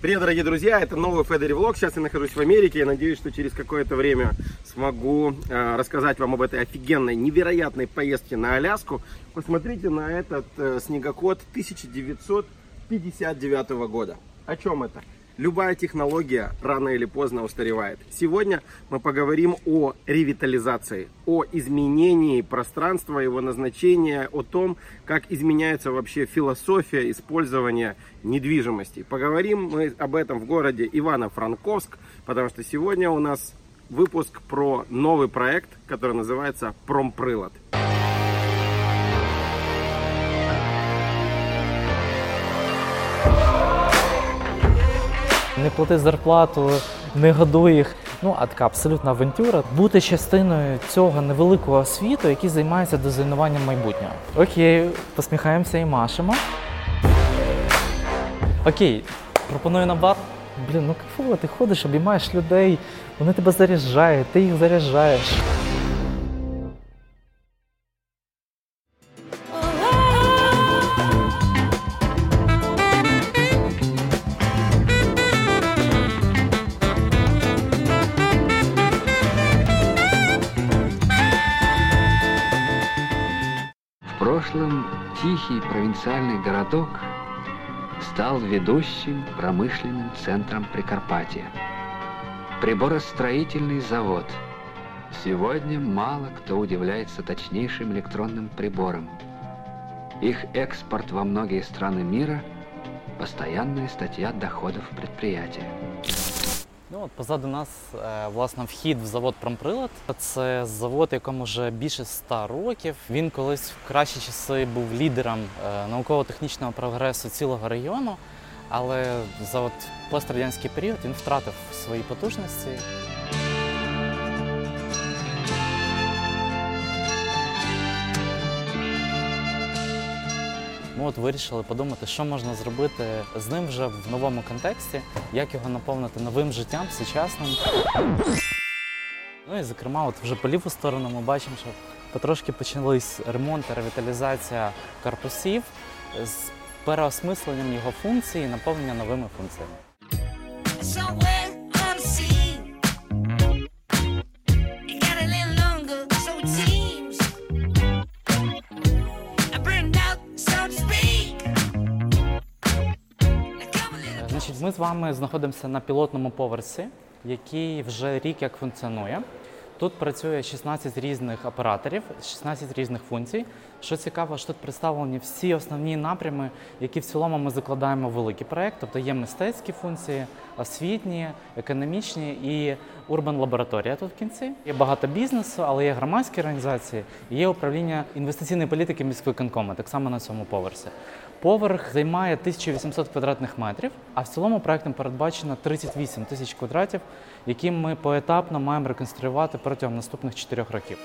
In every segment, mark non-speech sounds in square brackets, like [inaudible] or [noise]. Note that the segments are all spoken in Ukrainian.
Привет, дорогие друзья, это новый Федери Влог. Сейчас я нахожусь в Америке. Я надеюсь, что через какое-то время смогу э, рассказать вам об этой офигенной, невероятной поездке на Аляску. Посмотрите на этот э, снегоход 1959 года. О чем это? Любая технология рано или поздно устаревает. Сегодня мы поговорим о ревитализации, о изменении пространства, его назначения, о том, как изменяется вообще философия использования недвижимости. Поговорим мы об этом в городе Ивано-Франковск, потому что сегодня у нас выпуск про новый проект, который называется «Промприлад». Не плати зарплату, не годуй їх. Ну, а така абсолютна авантюра. Бути частиною цього невеликого світу, який займається дизайнуванням майбутнього. Окей, посміхаємося і машемо. Окей, пропоную на бар. Блін, ну кайфово, ти ходиш, обіймаєш людей, вони тебе заряджають, ти їх заряджаєш. Городок стал ведущим промышленным центром Прикарпатия. Приборостроительный завод. Сегодня мало кто удивляется точнейшим электронным приборам. Их экспорт во многие страны мира – постоянная статья доходов предприятия. Ну от позаду нас е, власне вхід в завод Промприлад. Це завод, якому вже більше ста років. Він колись в кращі часи був лідером е, науково-технічного прогресу цілого району, але за от пострадянський період він втратив свої потужності. Ми от вирішили подумати, що можна зробити з ним вже в новому контексті, як його наповнити новим життям, сучасним. Ну і зокрема, от вже по ліву сторону ми бачимо, що потрошки почались ремонт та ревіталізація корпусів з переосмисленням його функцій і наповнення новими функціями. З вами знаходимося на пілотному поверсі, який вже рік як функціонує. Тут працює 16 різних операторів, 16 різних функцій. Що цікаво, що тут представлені всі основні напрями, які в цілому ми закладаємо в великий проект. Тобто є мистецькі функції, освітні, економічні і урбан лабораторія тут в кінці. Є багато бізнесу, але є громадські організації, є управління інвестиційної політики міськвиконкому, так само на цьому поверсі. Поверх займає 1800 квадратних метрів, а в цілому проектом передбачено 38 тисяч квадратів, які ми поетапно маємо реконструювати протягом наступних 4 років.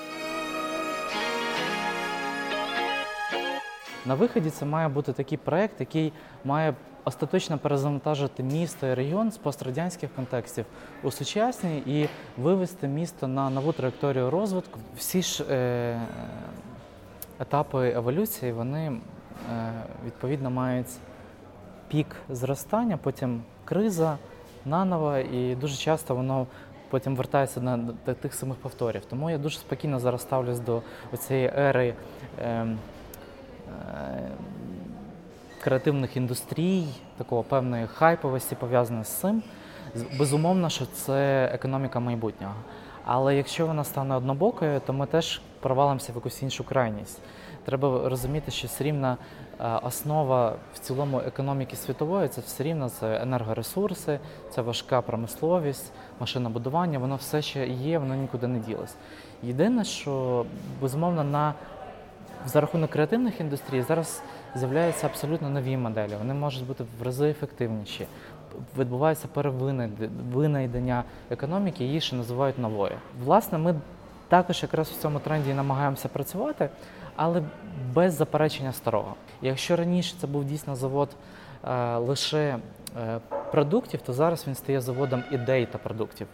На виході це має бути такий проект, який має остаточно перезавантажити місто і регіон з пострадянських контекстів у сучасні і вивести місто на нову траєкторію розвитку. Всі ж е, етапи еволюції вони відповідно мають пік зростання, потім криза, наново, і дуже часто воно потім вертається на до тих самих повторів. Тому я дуже спокійно зараз ставлюсь до цієї ери. Е, е, Креативних індустрій, такого певної хайповості пов'язаної з цим. Безумовно, що це економіка майбутнього. Але якщо вона стане однобокою, то ми теж провалимося в якусь іншу крайність. Треба розуміти, що все рівно е, основа в цілому економіки світової це все рівно це енергоресурси, це важка промисловість, машинобудування, воно все ще є, воно нікуди не ділось. Єдине, що безумовно на за рахунок креативних індустрій зараз з'являються абсолютно нові моделі. Вони можуть бути в рази ефективніші. Відбувається перевинайдення економіки, її ще називають новою. Власне, ми також якраз в цьому тренді намагаємося працювати, але без заперечення старого. Якщо раніше це був дійсно завод е, лише е, продуктів, то зараз він стає заводом ідей та продуктів.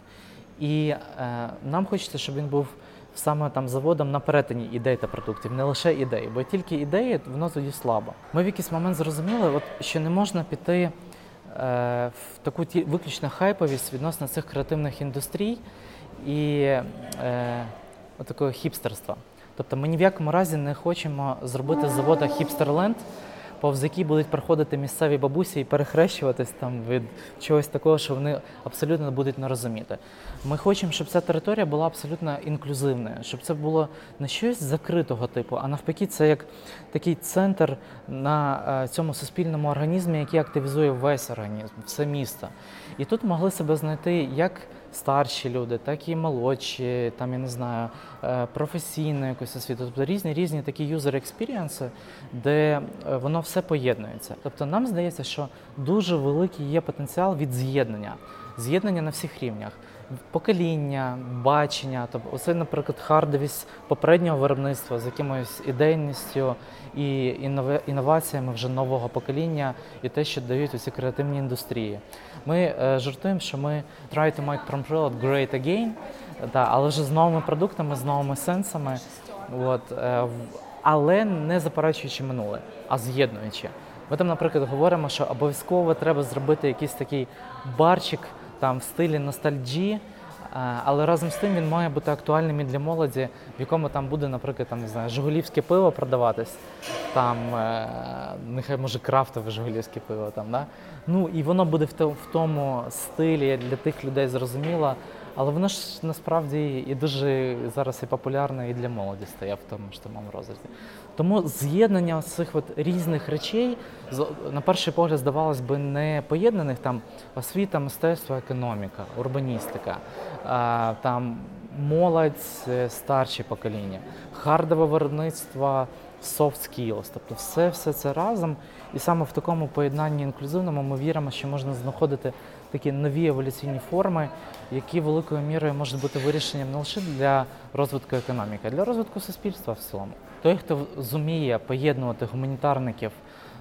І е, нам хочеться, щоб він був саме там заводом на перетині ідей та продуктів, не лише ідей, бо тільки ідеї воно тоді слабо. Ми в якийсь момент зрозуміли, от, що не можна піти в таку виключно хайповість відносно цих креативних індустрій і е, такого хіпстерства. Тобто ми ні в якому разі не хочемо зробити завода хіпстерленд, повз який будуть проходити місцеві бабусі і перехрещуватись там від чогось такого, що вони абсолютно будуть не розуміти. Ми хочемо, щоб ця територія була абсолютно інклюзивною, щоб це було не щось закритого типу, а навпаки, це як такий центр на е, цьому суспільному організмі, який активізує весь організм, все місто. І тут могли себе знайти як старші люди, так і молодші, там я не знаю, е, професійну якусь освіту. Тобто різні різні такі юзер експірієнси, де е, воно все поєднується. Тобто нам здається, що дуже великий є потенціал від з'єднання, з'єднання на всіх рівнях. Покоління, бачення, тобто оце, наприклад, хардовість попереднього виробництва з якимось ідейністю і інноваціями вже нового покоління, і те, що дають усі креативні індустрії. Ми е, жартуємо, що ми try to make Promprelot great again, да, але вже з новими продуктами, з новими сенсами, от, е, але не заперечуючи минуле, а з'єднуючи. Ми там, наприклад, говоримо, що обов'язково треба зробити якийсь такий барчик там в стилі ностальджі, е, але разом з тим він має бути актуальним і для молоді, в якому там буде, наприклад, там не знаю, жигулівське пиво продаватись, там е, нехай може крафтове жигулівське пиво. Там, да? Ну і воно буде в, тому стилі для тих людей зрозуміло. Але воно ж насправді і дуже зараз і популярне і для молоді стає в тому ж самому розрізі. Тому з'єднання цих от різних речей на перший погляд здавалось би не поєднаних там освіта, мистецтво, економіка, урбаністика, там молодь, е, старші покоління, хардове виробництво, soft skills, тобто все, все це разом. І саме в такому поєднанні інклюзивному ми віримо, що можна знаходити такі нові еволюційні форми, які великою мірою можуть бути вирішенням не лише для розвитку економіки, а для розвитку суспільства в цілому. Той, хто зуміє поєднувати гуманітарників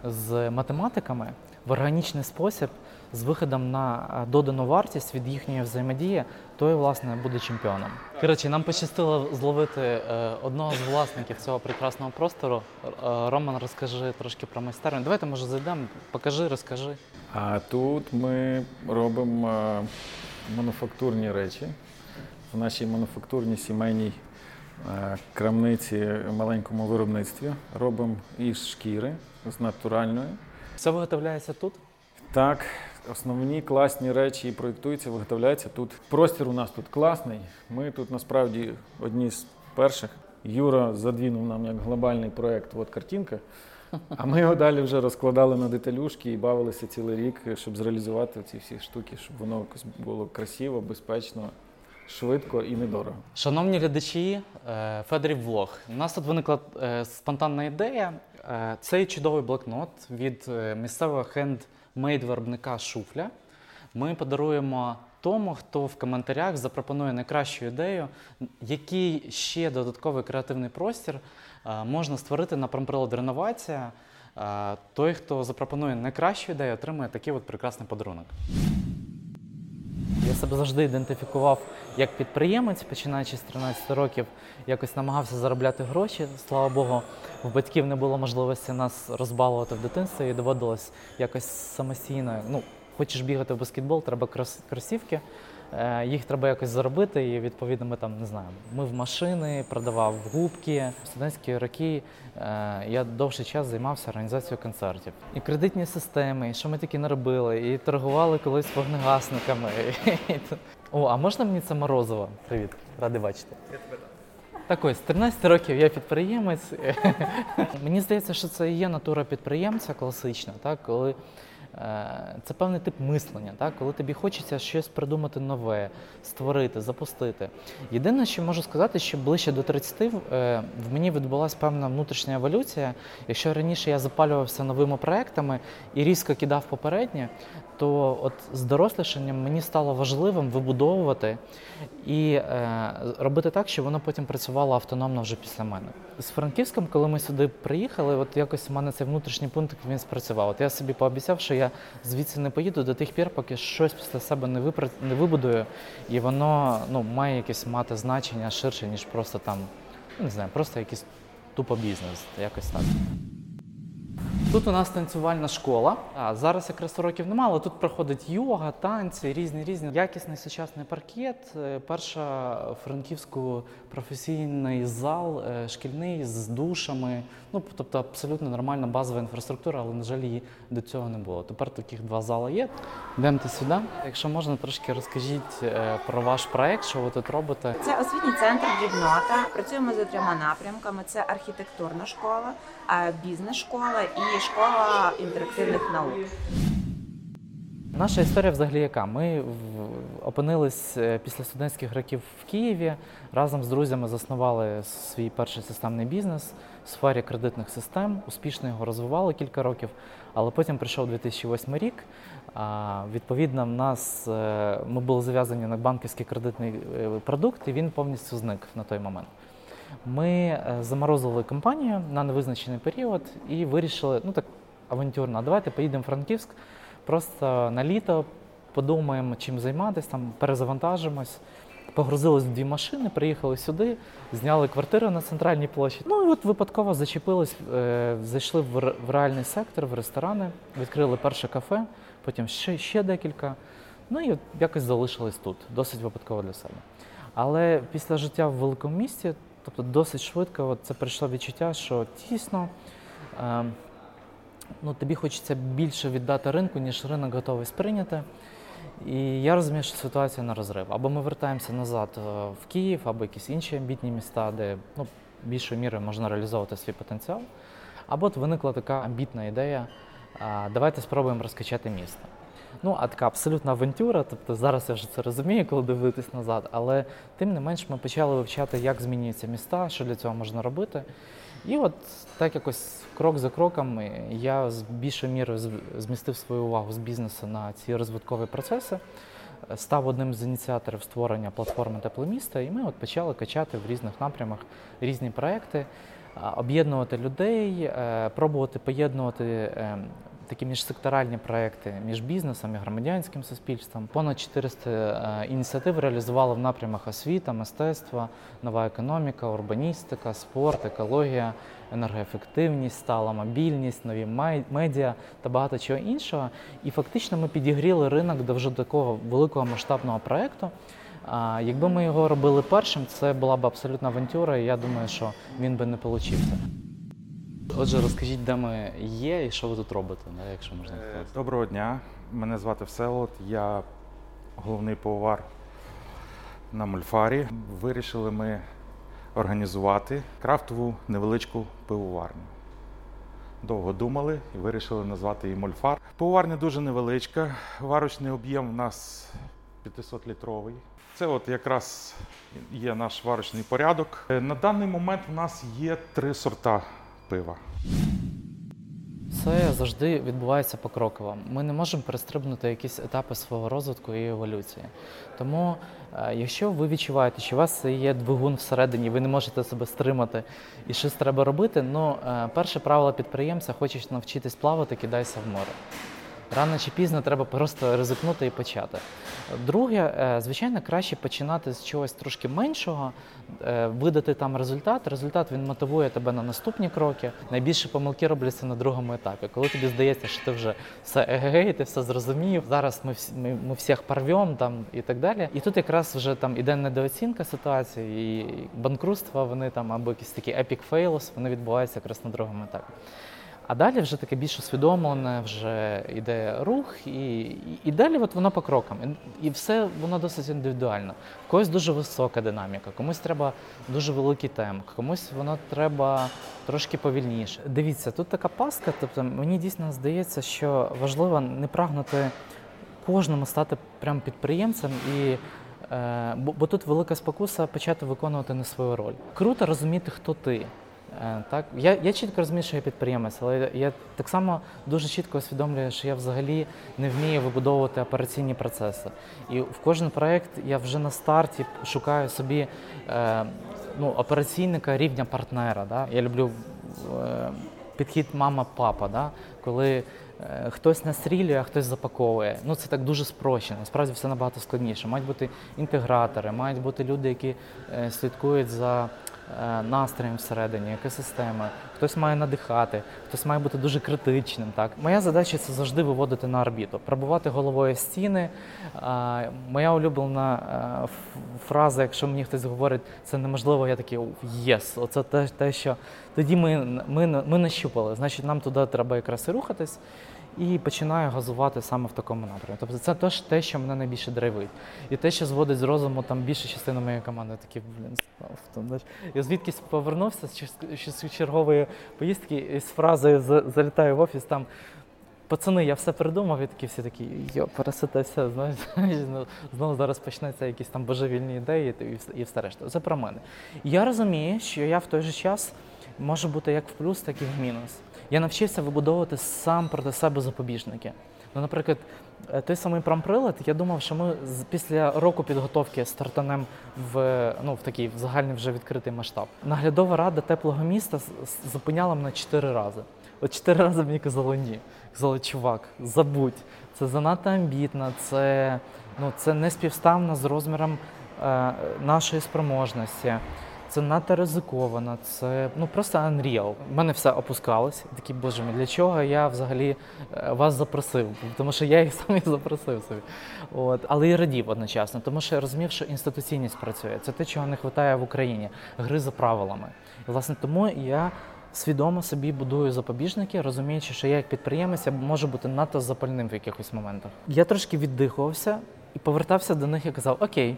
з математиками в органічний спосіб з виходом на е, додану вартість від їхньої взаємодії, той власне буде чемпіоном. Коротше, нам пощастило зловити е, одного з власників цього прекрасного простору. Е, Роман, розкажи трошки про майстерню. Давайте може зайдемо, покажи, розкажи. А тут ми робимо мануфактурні речі. В нашій мануфактурній сімейній крамниці маленькому виробництві робимо із шкіри, з натуральної. Все виготовляється тут. Так, основні класні речі проєктуються, виготовляються тут. Простір у нас тут класний. Ми тут насправді одні з перших. Юра задвинув нам як глобальний проєкт, от картинка. А ми його далі вже розкладали на деталюшки і бавилися цілий рік, щоб зреалізувати ці всі штуки, щоб воно якось було красиво, безпечно, швидко і недорого. Шановні глядачі, е, Федорів влог. У нас тут виникла е, спонтанна ідея. Е, Цей чудовий блокнот від місцевого хендмейд виробника Шуфля. Ми подаруємо тому, хто в коментарях запропонує найкращу ідею, який ще додатковий креативний простір е, можна створити на промприлад реновація. Е, Той, хто запропонує найкращу ідею, отримує такий от прекрасний подарунок. Я себе завжди ідентифікував як підприємець, починаючи з 13 років, якось намагався заробляти гроші. Слава Богу, в батьків не було можливості нас розбалувати в дитинстві і доводилось якось самостійно. Ну, хочеш бігати в баскетбол, треба крос- кросівки. Е, Їх треба якось заробити, і відповідно ми там не знаю, мив машини, продавав губки. В студентські роки е, я довший час займався організацією концертів. І кредитні системи, і що ми такі не робили, і торгували колись вогнегасниками. [laughs] О, а можна мені це морозиво? Привіт, радий бачити. Так ось, з 13 років я підприємець. [laughs] Мені здається, що це і є натура підприємця класична, так, коли це певний тип мислення, так, коли тобі хочеться щось придумати нове, створити, запустити. Єдине, що можу сказати, що ближче до 30 е, в мені відбулася певна внутрішня еволюція. Якщо раніше я запалювався новими проектами і різко кидав попереднє, то от з дорослішанням мені стало важливим вибудовувати і е, робити так, щоб воно потім працювало автономно вже після мене. З Франківськом, коли ми сюди приїхали, от якось у мене цей внутрішній пункт він спрацював. От я собі пообіцяв, що я звідси не поїду до тих пір, поки щось після себе не випра... не вибудую, і воно ну, має якесь мати значення ширше, ніж просто там, ну, не знаю, просто якийсь тупо бізнес, якось так. Тут у нас танцювальна школа. А зараз якраз уроків немає, але тут проходить йога, танці, різні різні. Якісний сучасний паркет. Е, Перша франківську професійний зал, е, шкільний з душами. Ну тобто абсолютно нормальна базова інфраструктура, але на жаль, її до цього не було. Тепер таких два зали є. Йдемте сюди. Якщо можна, трошки розкажіть е, про ваш проект, що ви тут робите. Це освітній центр Дрібнота. Працюємо за трьома напрямками: це архітектурна школа, а, бізнес-школа і школа інтерактивних наук. Наша історія взагалі яка? Ми опинились е, після студентських років в Києві. Разом з друзями заснували свій перший системний бізнес в сфері кредитних систем. Успішно його розвивали кілька років, але потім прийшов 2008 рік. Відповідно, в нас е, ми були зав'язані на банківський кредитний е, продукт, і він повністю зник на той момент. Ми е, заморозили компанію на невизначений період і вирішили, ну так авантюрно, давайте поїдемо в Франківськ просто на літо, подумаємо, чим займатися, там перезавантажимось. Погрузились в дві машини, приїхали сюди, зняли квартиру на центральній площі. Ну і от випадково зачепились, е, зайшли в, в реальний сектор, в ресторани, відкрили перше кафе, потім ще, ще декілька. Ну і якось залишились тут, досить випадково для себе. Але після життя в великому місті, тобто досить швидко, от це прийшло відчуття, що тісно. Е, ну, тобі хочеться більше віддати ринку, ніж ринок готовий сприйняти. І я розумію, що ситуація на розрив. Або ми вертаємося назад е, в Київ, або якісь інші амбітні міста, де ну, більшою мірою можна реалізовувати свій потенціал. Або от виникла така амбітна ідея: давайте спробуємо розкачати місто. Ну, а така абсолютна авантюра, тобто зараз я вже це розумію, коли дивитись назад, але тим не менш ми почали вивчати, як змінюються міста, що для цього можна робити. І от так якось крок за кроком я з більшою мірою змістив свою увагу з бізнесу на ці розвиткові процеси, став одним з ініціаторів створення платформи тепле міста, і ми от почали качати в різних напрямах різні проекти, об'єднувати людей, е, пробувати поєднувати е, такі міжсекторальні проекти між бізнесом і громадянським суспільством. Понад 400 е, ініціатив реалізували в напрямах освіта, мистецтва, нова економіка, урбаністика, спорт, екологія, енергоефективність, стала мобільність, нові медіа та багато чого іншого. І фактично ми підігріли ринок до вже такого великого масштабного проекту. Якби ми його робили першим, це була б абсолютна авантюра, і я думаю, що він би не получився. Отже, розкажіть, де ми є і що ви тут робите, якщо можна Е, сказати. Доброго дня. Мене звати Всеволод. Я головний повар на Мольфарі. Вирішили ми організувати крафтову невеличку пивоварню. Довго думали і вирішили назвати її Мольфар. Пивоварня дуже невеличка. Варочний об'єм у нас 500-літровий. Це от якраз є наш варочний порядок. Е, На даний момент у нас є три сорта пива. Це завжди відбувається покроково. Ми не можемо перестрибнути якісь етапи свого розвитку і еволюції. Тому, е, якщо ви відчуваєте, що у вас є двигун всередині, ви не можете себе стримати і щось треба робити, ну е, перше правило підприємця хочеш навчитись плавати, кидайся в море. Рано чи пізно треба просто ризикнути і почати. Друге, е, звичайно, краще починати з чогось трошки меншого, е, видати там результат. Результат він мотивує тебе на наступні кроки. Найбільше помилки робляться на другому етапі. Коли тобі здається, що ти вже все егегей, ти все зрозумів. Зараз ми всі ми, ми всіх порвем там і так далі. І тут якраз вже там іде недооцінка ситуації, і банкрутства вони там або якісь такі epic fails, вони відбуваються якраз на другому етапі. А далі вже таке більш усвідомлене, вже йде рух, і, і, і далі от воно по крокам. І, і все воно досить індивідуально. В когось дуже висока динаміка, комусь треба дуже великий темп, комусь воно треба трошки повільніше. Дивіться, тут така паска, тобто мені дійсно здається, що важливо не прагнути кожному стати прям підприємцем і. е, Бо, бо тут велика спокуса почати виконувати не свою роль. Круто розуміти, хто ти. Е, Так, я, я чітко розумію, що я підприємець, але я, так само дуже чітко усвідомлюю, що я взагалі не вмію вибудовувати операційні процеси. І в кожен проект я вже на старті шукаю собі е, ну, операційника рівня партнера. Да? Я люблю е, підхід мама-папа, да? коли е, хтось настрілює, а хтось запаковує. Ну це так дуже спрощено. Насправді все набагато складніше. Мають бути інтегратори, мають бути люди, які е, слідкують за настроєм всередині, екосистеми, хтось має надихати, хтось має бути дуже критичним. Так, моя задача це завжди виводити на орбіту, пробувати головою стіни. Моя улюблена е, фраза, якщо мені хтось говорить, це неможливо, я такий єс. Оце те, те, що тоді ми, ми, ми нащупали. Значить, нам туди треба якраз і рухатись. І починаю газувати саме в такому напрямку. Тобто це теж те, що мене найбільше драйвить. І те, що зводить з розуму там більша частина моєї команди, такі, блін. Я звідкись повернувся з чергової поїздки і з фразою залітаю в офіс там. Пацани, я все придумав, і такі всі такі, йо, пересите все, знаєш, [laughs] знову зараз почнеться якісь там божевільні ідеї і все, решта. Це про мене. Я розумію, що я в той же час можу бути як в плюс, так і в мінус. Я навчився вибудовувати сам проти себе запобіжники. Ну, наприклад, е, той самий промприлад, я думав, що ми після року підготовки стартанем в, ну, в такий в загальний вже відкритий масштаб. Наглядова рада теплого міста зупиняла мене чотири рази. От чотири рази мені казали ні. Казали, чувак, забудь, це занадто амбітно, це, ну, це не співставно з розміром е, нашої спроможності. Це надто ризиковано, це ну просто unreal. У мене все опускалось. Такі, боже мій, для чого я взагалі е, вас запросив? Тому що я їх [laughs] сам запросив собі. От, але і радів одночасно, тому що я розумів, що інституційність працює. Це те, чого не вистачає в Україні гри за правилами. І власне тому я свідомо собі будую запобіжники, розуміючи, що я як підприємець я можу бути надто запальним в якихось моментах. Я трошки віддихувався і повертався до них і казав: Окей,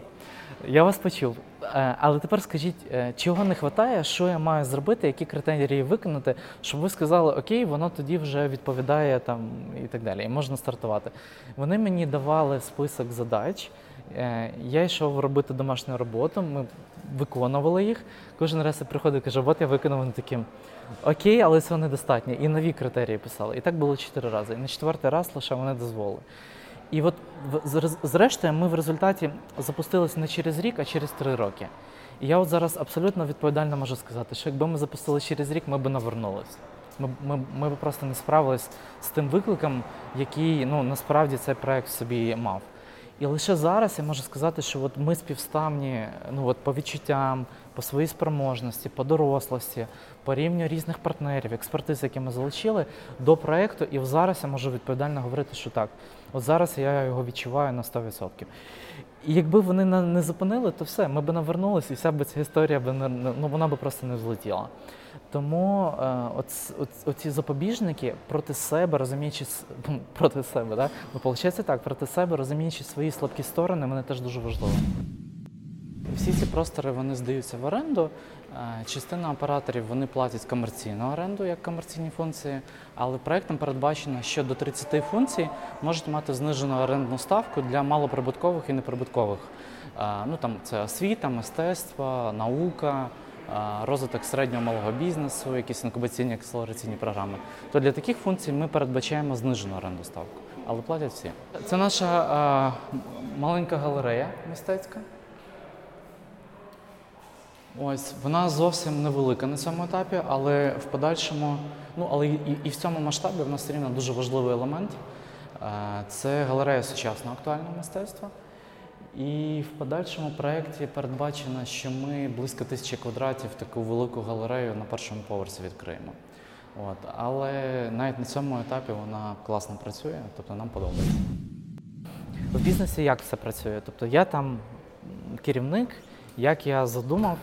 я вас почув. Е, Але тепер скажіть, е, чого не вистачає, що я маю зробити, які критерії виконати, щоб ви сказали, окей, воно тоді вже відповідає там і так далі, і можна стартувати. Вони мені давали список задач. е, Я йшов робити домашню роботу, ми виконували їх. Кожен раз я приходив і каже, от я виконав таким. Окей, але цього недостатньо. І нові критерії писали. І так було чотири рази. І на четвертий раз лише вони дозволили. І от зрештою ми в результаті запустилися не через рік, а через три роки. І я от зараз абсолютно відповідально можу сказати, що якби ми запустили через рік, ми б навернулись. Ми, ми, ми б просто не справились з тим викликом, який ну, насправді цей проект собі мав. І лише зараз я можу сказати, що от ми співставні ну, от по відчуттям, по своїй спроможності, по дорослості, по рівню різних партнерів, експертиз, які ми залучили до проекту. І зараз я можу відповідально говорити, що так, от зараз я його відчуваю на 100%. І якби вони не зупинили, то все, ми б навернулися, і вся б ця історія б не, ну, вона б просто не взлетіла. Тому е, от, оці запобіжники проти себе, розуміючи проти себе, да? ну, виходить так, проти себе, розуміючи свої слабкі сторони, вони теж дуже важливі. Всі ці простори вони здаються в оренду. Е, Частина операторів вони платять комерційну оренду як комерційні функції, але проектом передбачено, що до 30 функцій можуть мати знижену орендну ставку для малоприбуткових і неприбуткових. Е, Ну там це освіта, мистецтво, наука, е, розвиток середнього малого бізнесу, якісь інкубаційні акселераційні програми. То для таких функцій ми передбачаємо знижену оренду ставку, але платять всі. Це наша маленька галерея мистецька. Ось вона зовсім невелика на цьому етапі, але в подальшому, ну але і, і в цьому масштабі в нас все рівно дуже важливий елемент. Е, Це галерея сучасного актуального мистецтва. І в подальшому проєкті передбачено, що ми близько тисячі квадратів таку велику галерею на першому поверсі відкриємо. От. Але навіть на цьому етапі вона класно працює, тобто нам подобається. В бізнесі як все працює? Тобто я там керівник, як я задумав,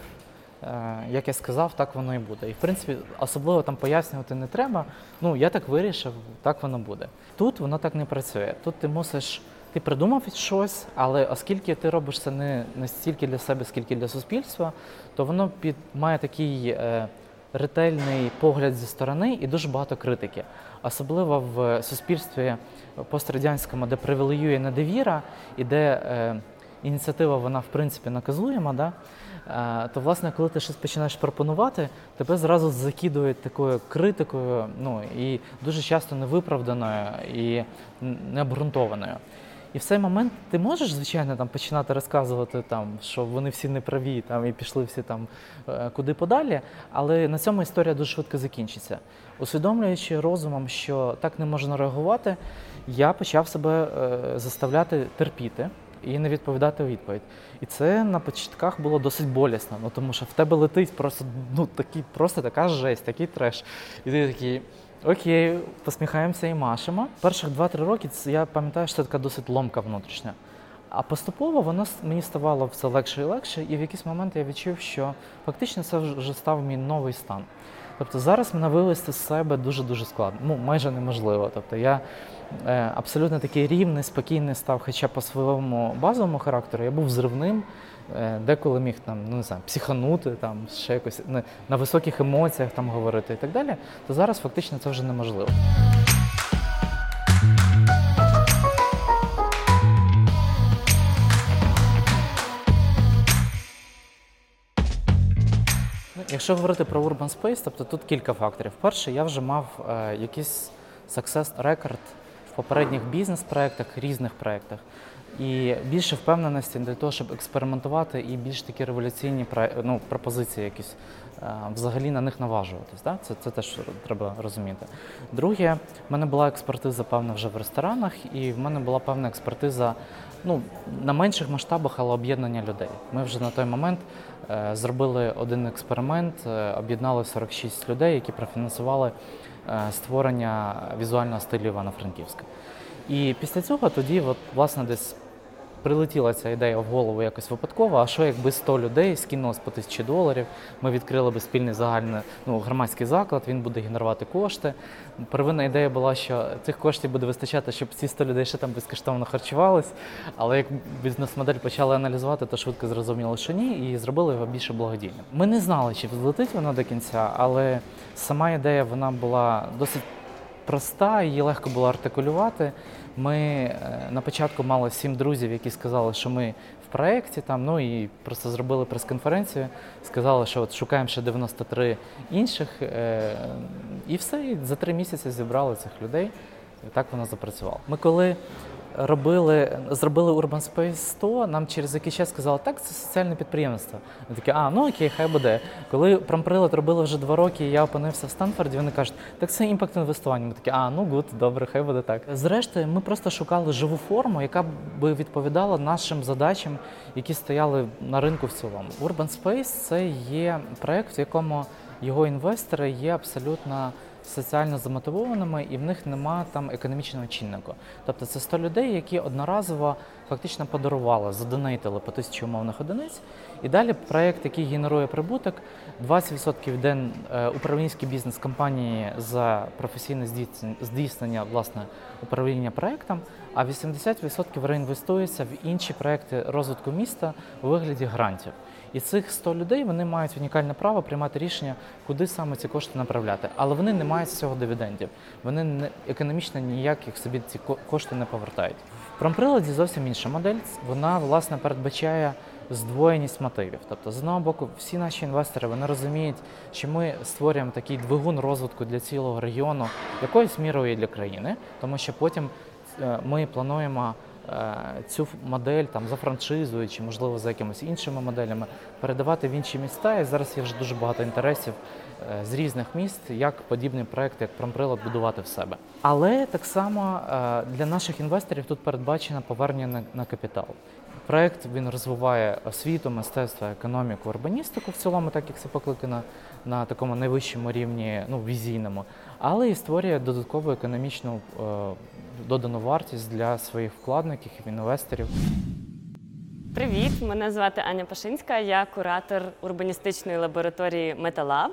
як я сказав, так воно і буде. І в принципі, особливо там пояснювати не треба. Ну, я так вирішив, так воно буде. Тут воно так не працює. Тут ти мусиш, ти придумав щось, але оскільки ти робиш це не, не стільки для себе, скільки для суспільства, то воно під, має такий е, ретельний погляд зі сторони і дуже багато критики. Особливо в суспільстві пострадянському, де привілеює недовіра і де е, ініціатива вона в принципі наказуєма, да? То власне, коли ти щось починаєш пропонувати, тебе зразу закидують такою критикою, ну і дуже часто невиправданою і необґрунтованою. І в цей момент ти можеш, звичайно, там починати розказувати, там, що вони всі неправі там, і пішли всі там е, куди подалі, але на цьому історія дуже швидко закінчиться. Усвідомлюючи розумом, що так не можна реагувати, я почав себе е, заставляти терпіти, і не відповідати у відповідь. І це на початках було досить болісно, ну тому що в тебе летить просто ну такий, просто така жесть, такий треш. І ти такий. Окей, посміхаємося і машемо. Перших 2-3 роки я пам'ятаю, що це така досить ломка внутрішня. А поступово воно мені ставало все легше і легше, і в якийсь момент я відчув, що фактично це вже став мій новий стан. Тобто зараз мене вивести з себе дуже-дуже складно, ну майже неможливо. Тобто я абсолютно такий рівний, спокійний став, хоча по своєму базовому характеру я був зривним, е, деколи міг там, ну не знаю, психанути, там ще якось на високих емоціях там говорити і так далі. То зараз фактично це вже неможливо. Ну, Якщо говорити про Urban Space, тобто тут кілька факторів. Перше, я вже мав е, якийсь success record в попередніх бізнес-проектах, різних проектах. І більше впевненості для того, щоб експериментувати і більш такі революційні ну, пропозиції якісь е, взагалі на них наважуватись. Да? Це, це теж треба розуміти. Друге, в мене була експертиза певна вже в ресторанах, і в мене була певна експертиза ну, на менших масштабах, але об'єднання людей. Ми вже на той момент е, зробили один експеримент, е, об'єднали 46 людей, які профінансували створення візуального стилю Івано-Франківська. І після цього тоді, от, власне, десь прилетіла ця ідея в голову якось випадково. А що якби 100 людей скинулось по тисячі доларів? Ми відкрили би спільний загальний ну, громадський заклад, він буде генерувати кошти. Первинна ідея була, що цих коштів буде вистачати, щоб ці 100 людей ще там безкоштовно харчувались. Але як бізнес-модель почали аналізувати, то швидко зрозуміло, що ні, і зробили його більше благодійним. Ми не знали, чи взлетить воно до кінця, але сама ідея вона була досить проста, її легко було артикулювати. Ми е, на початку мали сім друзів, які сказали, що ми в проєкті там, ну і просто зробили прес-конференцію, сказали, що от шукаємо ще 93 інших, е, і все, і за три місяці зібрали цих людей. І так воно запрацювало. Ми коли робили, зробили Urban Space 100, нам через якийсь час сказали, так, це соціальне підприємство. Ми такі, а, ну окей, хай буде. Коли промприлад робили вже два роки, і я опинився в Станфорді, вони кажуть, так це імпакт інвестування. Ми такі, а, ну гуд, добре, хай буде так. Зрештою, ми просто шукали живу форму, яка би відповідала нашим задачам, які стояли на ринку в цілому. Urban Space це є проект, в якому його інвестори є абсолютно соціально замотивованими, і в них нема там економічного чиннику. Тобто це 100 людей, які одноразово фактично подарували, задонейтили по тисячі умовних одиниць. І далі проект, який генерує прибуток, 20% йде е, управлінській бізнес-компанії за професійне здійснення власне управління проектом, а 80% реінвестується в інші проекти розвитку міста у вигляді грантів. І цих 100 людей вони мають унікальне право приймати рішення, куди саме ці кошти направляти. Але вони не мають з цього дивідендів. Вони не, економічно ніяких собі ці кошти не повертають. В промприладі зовсім інша модель. Вона власне передбачає здвоєність мотивів. Тобто, з одного боку, всі наші інвестори вони розуміють, що ми створюємо такий двигун розвитку для цілого регіону, якоюсь мірою і для країни, тому що потім е, ми плануємо цю модель там за франшизою чи можливо за якимись іншими моделями передавати в інші міста. І зараз є вже дуже багато інтересів е, з різних міст, як подібний проект, як промприлад будувати в себе. Але так само е, для наших інвесторів тут передбачено повернення на, капітал. Проект він розвиває освіту, мистецтво, економіку, урбаністику в цілому, так як це покликано на такому найвищому рівні, ну візійному, але і створює додаткову економічну е, додану вартість для своїх вкладників і інвесторів. Привіт, мене звати Аня Пашинська, я куратор урбаністичної лабораторії Металаб.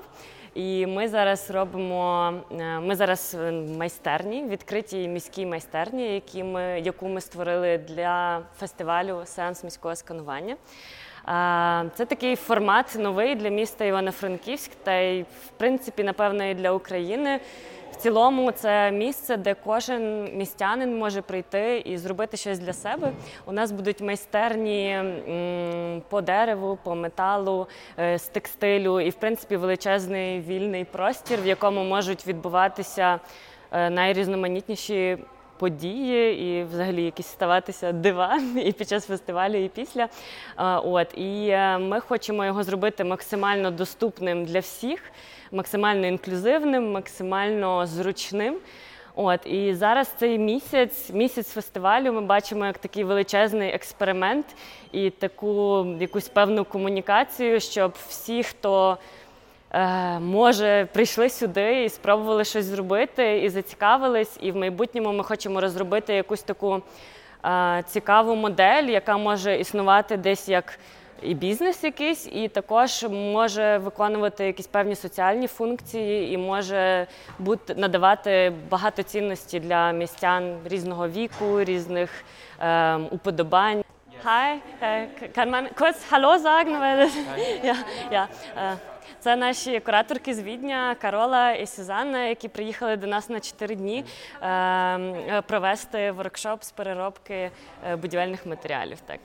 І ми зараз робимо е, ми зараз в майстерні, відкритій міській майстерні, які ми, яку ми створили для фестивалю Сеанс міського сканування. Це такий формат новий для міста Івано-Франківськ, та й в принципі, напевно, і для України. Цілому це місце, де кожен містянин може прийти і зробити щось для себе. У нас будуть майстерні по дереву, по металу, е, з текстилю і, в принципі, величезний вільний простір, в якому можуть відбуватися е, найрізноманітніші події і взагалі якісь ставатися дива [laughs] і під час фестивалю, і після. От і е, ми хочемо його зробити максимально доступним для всіх, максимально інклюзивним, максимально зручним. От і зараз цей місяць, місяць фестивалю, ми бачимо як такий величезний експеримент і таку якусь певну комунікацію, щоб всі, хто може, прийшли сюди і спробували щось зробити, і зацікавились. І в майбутньому ми хочемо розробити якусь таку е, цікаву модель, яка може існувати десь як і бізнес якийсь, і також може виконувати якісь певні соціальні функції, і може бути надавати багато цінності для містян різного віку, різних ем, уподобань. Hi, äh, kann man kurz Hallo sagen? Weil ja, ja, е, це наші кураторки з Відня Карола і Сюзанна, які приїхали до нас на 4 дні е, е, провести воркшоп з переробки е, будівельних матеріалів. Так.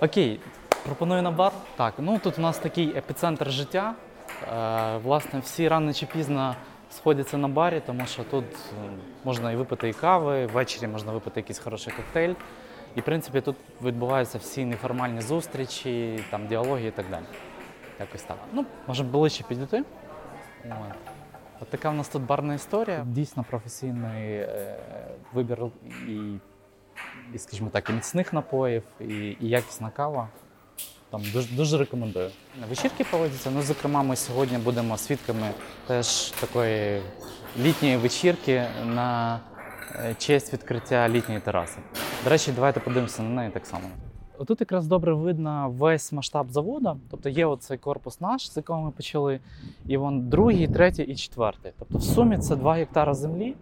Окей, пропоную на бар. Так, ну тут у нас такий епіцентр життя. Е, власне, всі рано чи пізно сходяться на барі, тому що тут е, можна і випити і кави, ввечері можна випити якийсь хороший коктейль. І, в принципі, тут відбуваються всі неформальні зустрічі, там, діалоги і так далі. Якось так. Ну, можемо ближче підійти. От. От така в нас тут барна історія. Дійсно професійний е, вибір і, і, скажімо так, і міцних напоїв, і, і якісна кава. Там дуже, дуже рекомендую. Вечірки проводяться. Ну, зокрема, ми сьогодні будемо свідками теж такої літньої вечірки на е, честь відкриття літньої тераси. До речі, давайте подивимося на неї так само. Отут якраз добре видно весь масштаб заводу. Тобто є оцей корпус наш, з якого ми почали, і вон другий, третій і четвертий. Тобто в сумі це 2 гектара землі,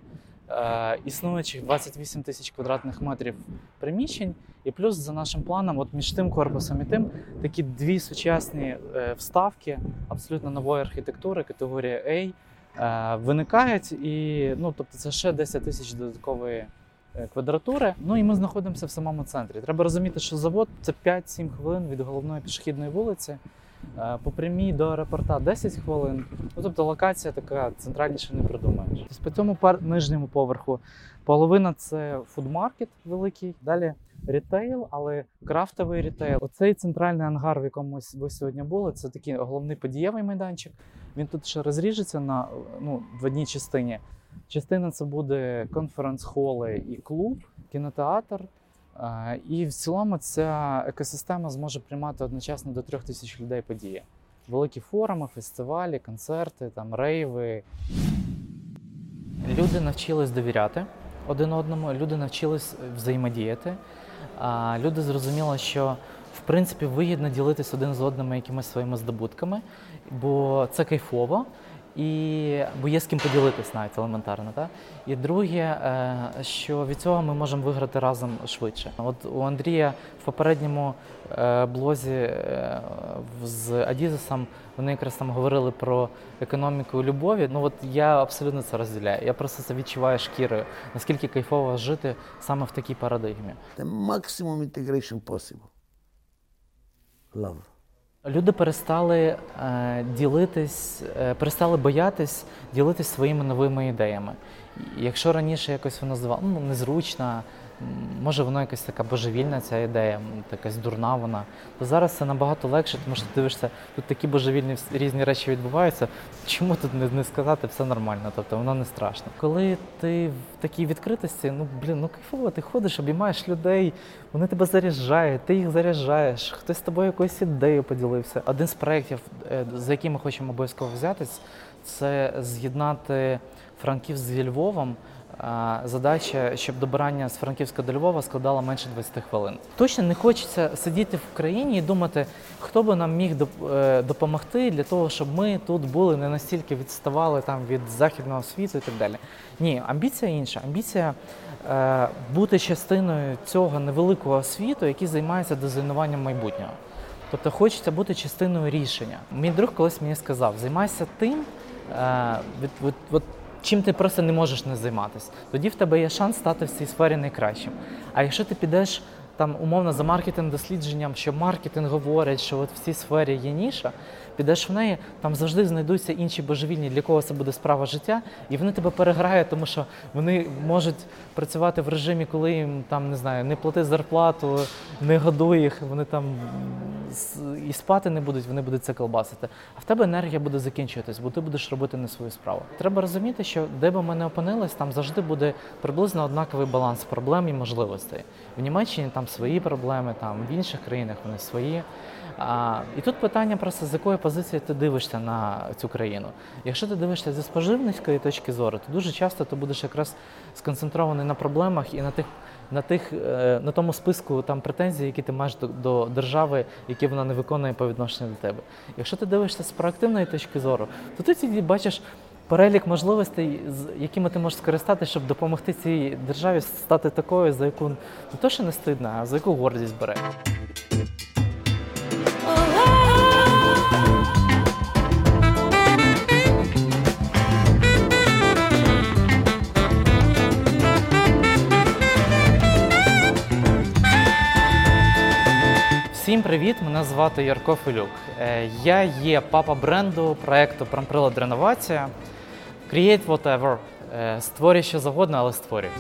е, існуючих 28 тисяч квадратних метрів приміщень. І плюс за нашим планом, от між тим корпусом і тим, такі дві сучасні е, вставки абсолютно нової архітектури, категорія A, е, виникають. І ну, тобто це ще 10 тисяч додаткової квадратури. Ну і ми знаходимося в самому центрі. Треба розуміти, що завод це 5-7 хвилин від головної пішохідної вулиці. Е, По прямій до аеропорта 10 хвилин. Ну, тобто локація така центральніше не придумаєш. Тобто по цьому нижньому поверху половина це фудмаркет великий, далі рітейл, але крафтовий рітейл. Оцей центральний ангар, в якому ви сьогодні були, це такий головний подієвий майданчик. Він тут ще розріжеться на ну, в одній частині. Частина це буде конференц-холи і клуб, кінотеатр. Е, І в цілому ця екосистема зможе приймати одночасно до трьох тисяч людей події. Великі форуми, фестивалі, концерти, там рейви. Люди навчились довіряти один одному, люди навчились взаємодіяти. Люди зрозуміли, що в принципі вигідно ділитися один з одним якимись своїми здобутками, бо це кайфово. І бо є з ким поділитись навіть елементарно. Так? І друге, е, що від цього ми можемо виграти разом швидше. От у Андрія в попередньому е, блозі е, з Адізесом вони якраз там говорили про економіку любові. Ну от я абсолютно це розділяю. Я просто це відчуваю шкірою, наскільки кайфово жити саме в такій парадигмі. the maximum integration possible. Love. Люди перестали е, ділитись, е, перестали боятись ділитись своїми новими ідеями. Якщо раніше якось воно здавало ну, незручно, може воно якась така божевільна ця ідея, якась дурна вона, то зараз це набагато легше, тому що ти дивишся, тут такі божевільні різні речі відбуваються. Чому тут не, не сказати все нормально? Тобто воно не страшно. Коли ти в такій відкритості, ну блін, ну кайфово, ти ходиш, обіймаєш людей, вони тебе заряджають, ти їх заряджаєш, хтось з тобою якоюсь ідеєю поділився. Один з проєктів, е, за яким ми хочемо обов'язково взятись, це з'єднати Франківськ зі Львовом. Задача, щоб добирання з Франківська до Львова складало менше 20 хвилин. Точно не хочеться сидіти в країні і думати, хто би нам міг е, допомогти для того, щоб ми тут були не настільки відставали там від західного світу і так далі. Ні, амбіція інша. Амбіція е, бути частиною цього невеликого світу, який займається дизайнуванням майбутнього. Тобто хочеться бути частиною рішення. Мій друг колись мені сказав: займайся тим, е, від, від, от, чим ти просто не можеш не займатися. Тоді в тебе є шанс стати в цій сфері найкращим. А якщо ти підеш там умовно за маркетинг дослідженням, що маркетинг говорить, що от в цій сфері є ніша, підеш в неї, там завжди знайдуться інші божевільні, для кого це буде справа життя, і вони тебе переграють, тому що вони можуть працювати в режимі, коли їм там не знаю, не плати зарплату, не годуй їх, вони там і спати не будуть, вони будуть це колбасити. А в тебе енергія буде закінчуватись, бо ти будеш робити не свою справу. Треба розуміти, що де би ми не опинились, там завжди буде приблизно однаковий баланс проблем і можливостей. В Німеччині там свої проблеми, там в інших країнах вони свої. А, і тут питання просто з якої позиції ти дивишся на цю країну. Якщо ти дивишся зі споживницької точки зору, то дуже часто ти будеш якраз сконцентрований на проблемах і на тих. На тих е, на тому списку там претензій, які ти маєш до, до держави, які вона не виконує по відношенню до тебе. Якщо ти дивишся з проактивної точки зору, то ти тоді бачиш перелік можливостей, з якими ти можеш скористатися, щоб допомогти цій державі стати такою, за яку не то, що не стидно, а за яку гордість бере. Всім привіт! Мене звати Ярко Филюк. Е, Я є папа бренду проекту Промприлад Реновація. Create whatever. Е, Створюй що завгодно, але створюй.